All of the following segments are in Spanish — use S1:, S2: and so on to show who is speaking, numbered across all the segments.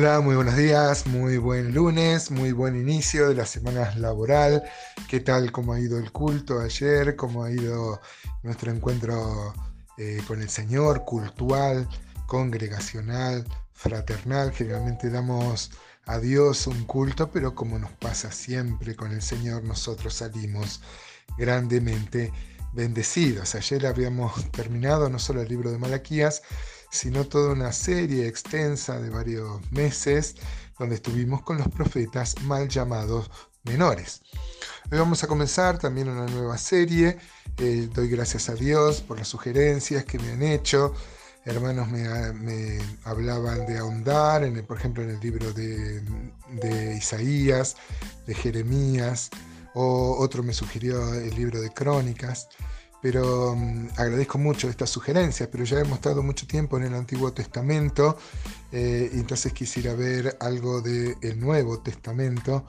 S1: Hola, muy buenos días, muy buen lunes, muy buen inicio de la semana laboral. ¿Qué tal? ¿Cómo ha ido el culto ayer? ¿Cómo ha ido nuestro encuentro eh, con el Señor, cultural, congregacional, fraternal? Generalmente damos a Dios un culto, pero como nos pasa siempre con el Señor, nosotros salimos grandemente bendecidos. Ayer habíamos terminado no solo el libro de Malaquías, sino toda una serie extensa de varios meses donde estuvimos con los profetas mal llamados menores. Hoy vamos a comenzar también una nueva serie. Eh, doy gracias a Dios por las sugerencias que me han hecho. Hermanos me, hablaban de ahondar, en por ejemplo, en el libro de Isaías, de Jeremías, o otro me sugirió el libro de Crónicas pero mm, agradezco mucho estas sugerencias, pero ya hemos estado mucho tiempo en el Antiguo Testamento, eh, y entonces quisiera ver algo del Nuevo Testamento.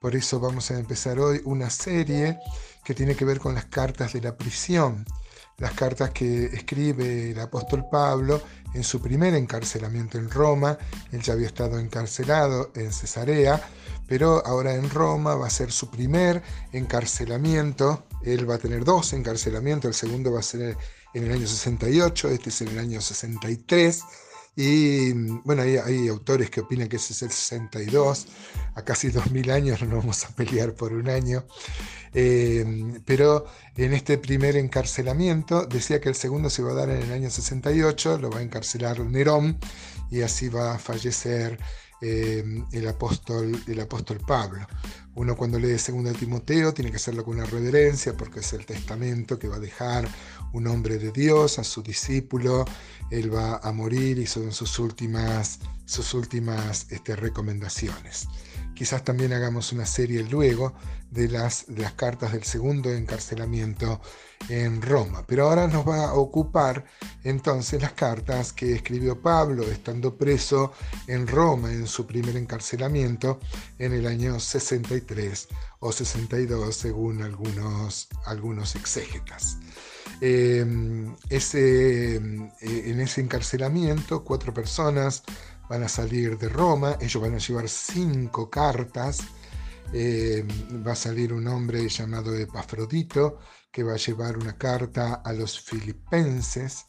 S1: Por eso vamos a empezar hoy una serie que tiene que ver con las cartas de la prisión, las cartas que escribe el apóstol Pablo en su primer encarcelamiento en Roma. Él ya había estado encarcelado en Cesarea, pero ahora en Roma va a ser su primer encarcelamiento. Él va a tener dos encarcelamientos, el segundo va a ser en el año 68, este es en el año 63. Y bueno, hay, autores que opinan que ese es el 62, a casi 2000 años no vamos a pelear por un año. Eh, pero en este primer encarcelamiento decía que el segundo se va a dar en el año 68, lo va a encarcelar Nerón y así va a fallecer eh, el, apóstol, el apóstol Pablo. Uno cuando lee 2 Timoteo tiene que hacerlo con una reverencia porque es el testamento que va a dejar un hombre de Dios a su discípulo. Él va a morir y son sus últimas, sus últimas este, recomendaciones. Quizás también hagamos una serie luego de las, cartas del segundo encarcelamiento en Roma. Pero ahora nos va a ocupar entonces las cartas que escribió Pablo estando preso en Roma en su primer encarcelamiento en el año 63 o 62 según algunos, algunos exégetas. Em, eh, en ese encarcelamiento cuatro personas van a salir de Roma, ellos van a llevar cinco cartas, em, va a salir un hombre llamado Epafrodito, que va a llevar una carta a los filipenses,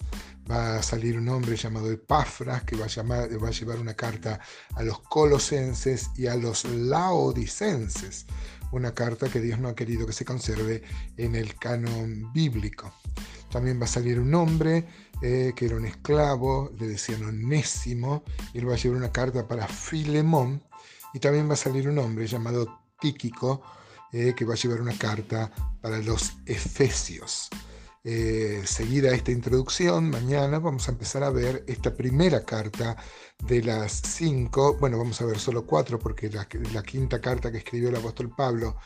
S1: va a salir un hombre llamado Epafras, que va a, va a llevar una carta a los colosenses y a los laodicenses, una carta que Dios no ha querido que se conserve en el canon bíblico. También va a salir un hombre eh, que era un esclavo, le decían onésimo, y él va a llevar una carta para Filemón, y también va a salir un hombre llamado Tíquico, eh, que va a llevar una carta para los Efesios. Eh, seguida esta introducción, mañana vamos a empezar a ver esta primera carta de las cinco, bueno, vamos a ver solo cuatro porque la, quinta carta que escribió el apóstol Pablo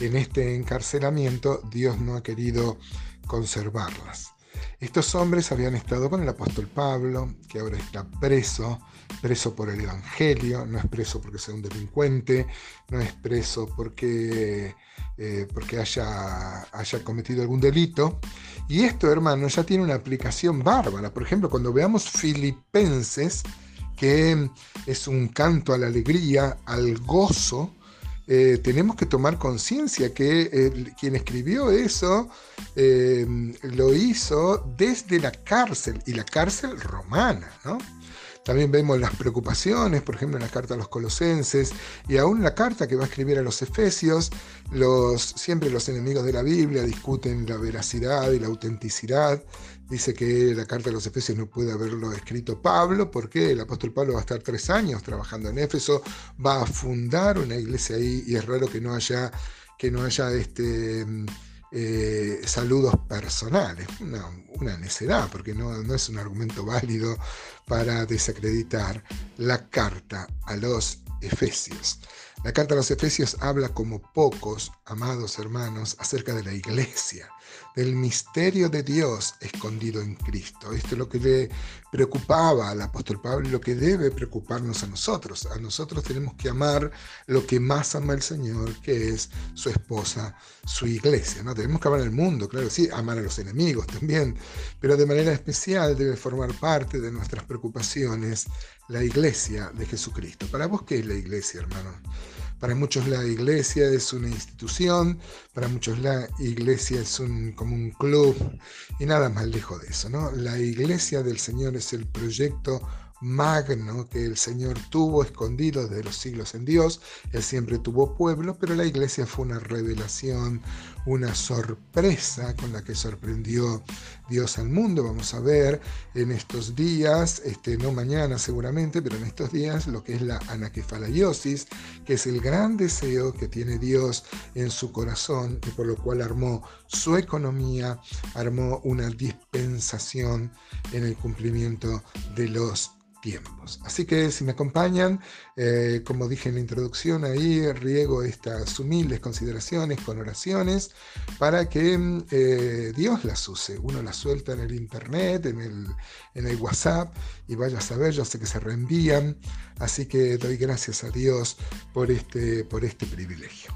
S1: en este encarcelamiento, Dios no ha querido conservarlas. Estos hombres habían estado con el apóstol Pablo, que ahora está preso, preso por el Evangelio, no es preso porque sea un delincuente, no es preso porque, eh, porque haya, haya cometido algún delito. Y esto, hermano, ya tiene una aplicación bárbara. Por ejemplo, cuando veamos Filipenses, que es un canto a la alegría, al gozo, eh, tenemos que tomar conciencia que quien escribió eso eh, lo hizo desde la cárcel, y la cárcel romana, ¿no? También vemos las preocupaciones, por ejemplo, en la carta a los colosenses y aún la carta que va a escribir a los efesios. Los, siempre los enemigos de la Biblia discuten la veracidad y la autenticidad. Dice que la carta a los efesios no puede haberlo escrito Pablo porque el apóstol Pablo va a estar tres años trabajando en Éfeso, va a fundar una iglesia ahí y es raro que no haya, que no haya este eh, saludos personales. Una, necedad, porque no, no es un argumento válido para desacreditar la carta a los Efesios. La carta a los Efesios habla como pocos, amados hermanos, acerca de la iglesia. Del misterio de Dios escondido en Cristo. Esto es lo que le preocupaba al apóstol Pablo y lo que debe preocuparnos a nosotros. A nosotros tenemos que amar lo que más ama el Señor, que es su esposa, su iglesia. ¿no? Tenemos que amar al mundo, claro, sí, amar a los enemigos también, pero de manera especial debe formar parte de nuestras preocupaciones la iglesia de Jesucristo. ¿Para vos qué es la iglesia, hermano? Para muchos la iglesia es una institución, para muchos la iglesia es un, como un club y nada más lejos de eso. ¿no? La iglesia del Señor es el proyecto magno que el Señor tuvo escondido desde los siglos en Dios. Él siempre tuvo pueblo, pero la iglesia fue una revelación, una sorpresa con la que sorprendió Dios al mundo. Vamos a ver en estos días, este, no mañana seguramente, pero en estos días lo que es la anaquefalaiosis, que es el gran deseo que tiene Dios en su corazón y por lo cual armó su economía, armó una dispensación en el cumplimiento de los tiempos. Así que si me acompañan, eh, como dije en la introducción, ahí riego estas humildes consideraciones con oraciones para que mm, eh, Dios las use. Uno las suelta en el internet, en el, WhatsApp y vaya a saber, yo sé que se reenvían. Así que doy gracias a Dios por este, por este privilegio.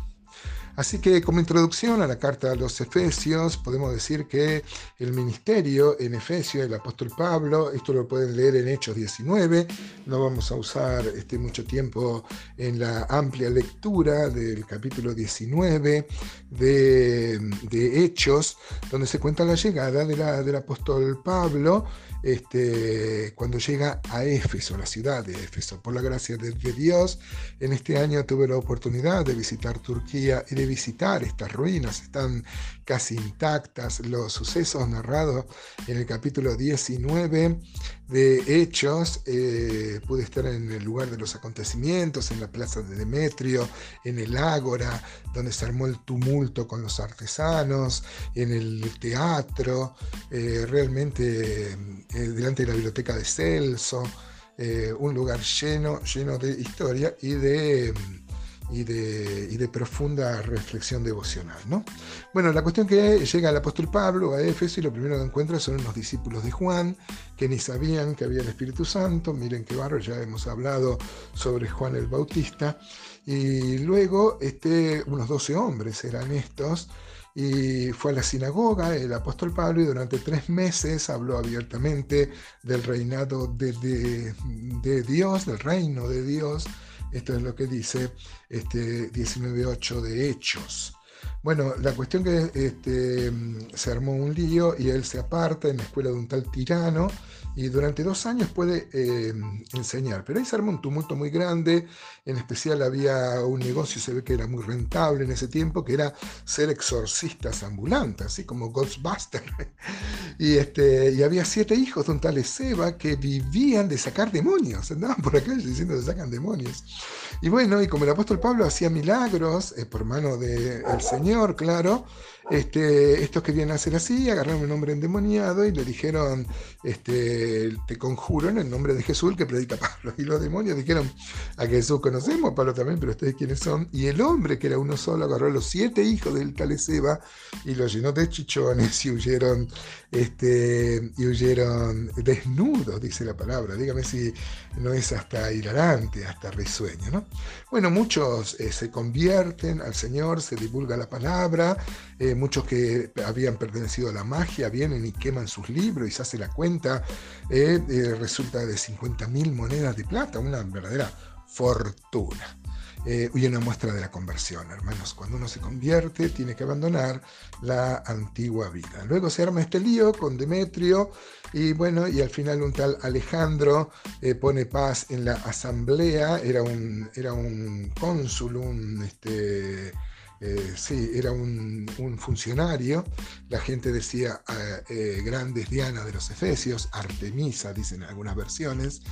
S1: Así que como introducción a la carta a los Efesios, podemos decir que el ministerio en Efesios, el apóstol Pablo, esto lo pueden leer en Hechos 19, no vamos a usar este, mucho tiempo en la amplia lectura del capítulo 19 de, Hechos, donde se cuenta la llegada de la, del apóstol Pablo este, cuando llega a Éfeso, la ciudad de Éfeso. Por la gracia de, Dios, en este año tuve la oportunidad de visitar Turquía y de visitar estas ruinas. Están casi intactas los sucesos narrados en el capítulo 19 de Hechos. Eh, pude estar en el lugar de los acontecimientos, en la plaza de Demetrio, en el Ágora, donde se armó el tumulto con los artesanos, en el teatro, eh, realmente eh, delante de la biblioteca de Celso, un lugar lleno, lleno de historia y de y de, profunda reflexión devocional. ¿no? Bueno, la cuestión que llega el apóstol Pablo a Éfeso y lo primero que encuentra son unos discípulos de Juan que ni sabían que había el Espíritu Santo. Miren qué barro, ya hemos hablado sobre Juan el Bautista. Y luego este, unos 12 hombres eran estos. Y fue a la sinagoga el apóstol Pablo y durante tres meses habló abiertamente del reinado de, de Dios, del reino de Dios, esto es lo que dice este 19.8 de Hechos. Bueno, la cuestión que este, se armó un lío y él se aparta en la escuela de un tal tirano y durante dos años puede eh, enseñar. Pero ahí se armó un tumulto muy grande, en especial había un negocio, se ve que era muy rentable en ese tiempo, que era ser exorcistas ambulantes, así como Ghostbusters. y, este, y había siete hijos de un tal Seba que vivían de sacar demonios, andaban por acá diciendo que sacan demonios. Y bueno, y como el apóstol Pablo hacía milagros eh, por mano del Señor, claro, este, estos querían hacer así, agarraron un hombre endemoniado y le dijeron, este, te conjuro en el nombre de Jesús que predica Pablo. Y los demonios dijeron, a Jesús conocemos, Pablo también, pero ustedes quiénes son. Y el hombre, que era uno solo, agarró a los siete hijos del Taleseba y los llenó de chichones y huyeron, este, y huyeron desnudos, dice la palabra. Dígame si no es hasta hilarante, hasta risueño. ¿no? Bueno, muchos eh, se convierten al Señor, se divulga la palabra. Eh, muchos que habían pertenecido a la magia vienen y queman sus libros y se hace la cuenta, eh, eh, resulta de 50 mil monedas de plata, una verdadera fortuna. y una muestra de la conversión, hermanos. Cuando uno se convierte, tiene que abandonar la antigua vida. Luego se arma este lío con Demetrio, y bueno, y al final un tal Alejandro pone paz en la asamblea, era un, era un cónsul, un. Este, eh, sí, era un, funcionario, la gente decía eh, eh, grandes Diana de los Efesios, Artemisa, dicen algunas versiones,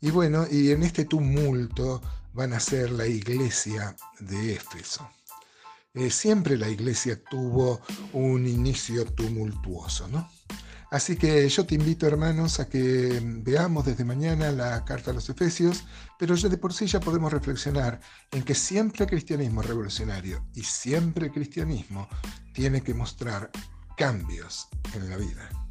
S1: y bueno, y en este tumulto van a ser la iglesia de Éfeso. siempre la iglesia tuvo un inicio tumultuoso, ¿no? Así que yo te invito, hermanos, a que veamos desde mañana la carta a los Efesios, pero ya de por sí ya podemos reflexionar en que siempre el cristianismo revolucionario y siempre el cristianismo tiene que mostrar cambios en la vida.